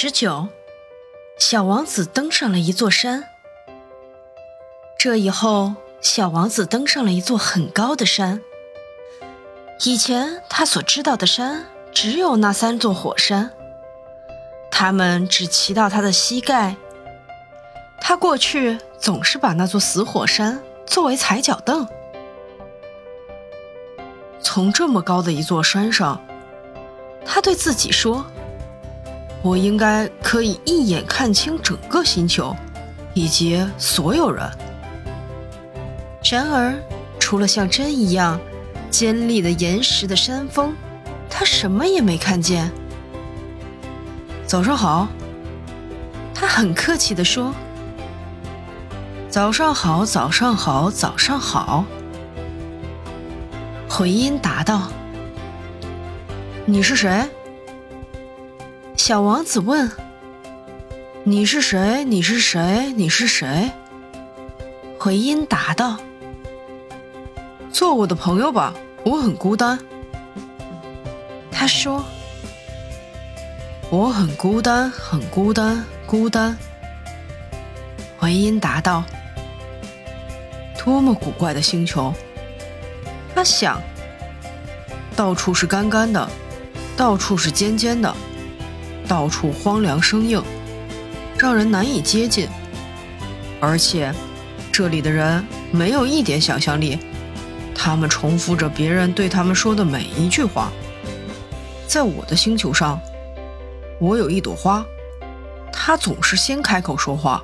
十九，小王子登上了一座山。这以后，小王子登上了一座很高的山。以前他所知道的山只有那三座火山，它们只骑到他的膝盖。他过去总是把那座死火山作为踩脚凳。从这么高的一座山上，他对自己说。我应该可以一眼看清整个星球，以及所有人。然而，除了像针一样尖利的岩石的山峰，他什么也没看见。早上好，他很客气地说：“早上好，早上好，早上好。”回音答道：“你是谁？”小王子问：“你是谁？你是谁？你是谁？”回音答道：“做我的朋友吧，我很孤单。”他说：“我很孤单，很孤单，孤单。”回音答道：“多么古怪的星球！”他想：“到处是干干的，到处是尖尖的。”到处荒凉生硬，让人难以接近。而且，这里的人没有一点想象力，他们重复着别人对他们说的每一句话。在我的星球上，我有一朵花，它总是先开口说话。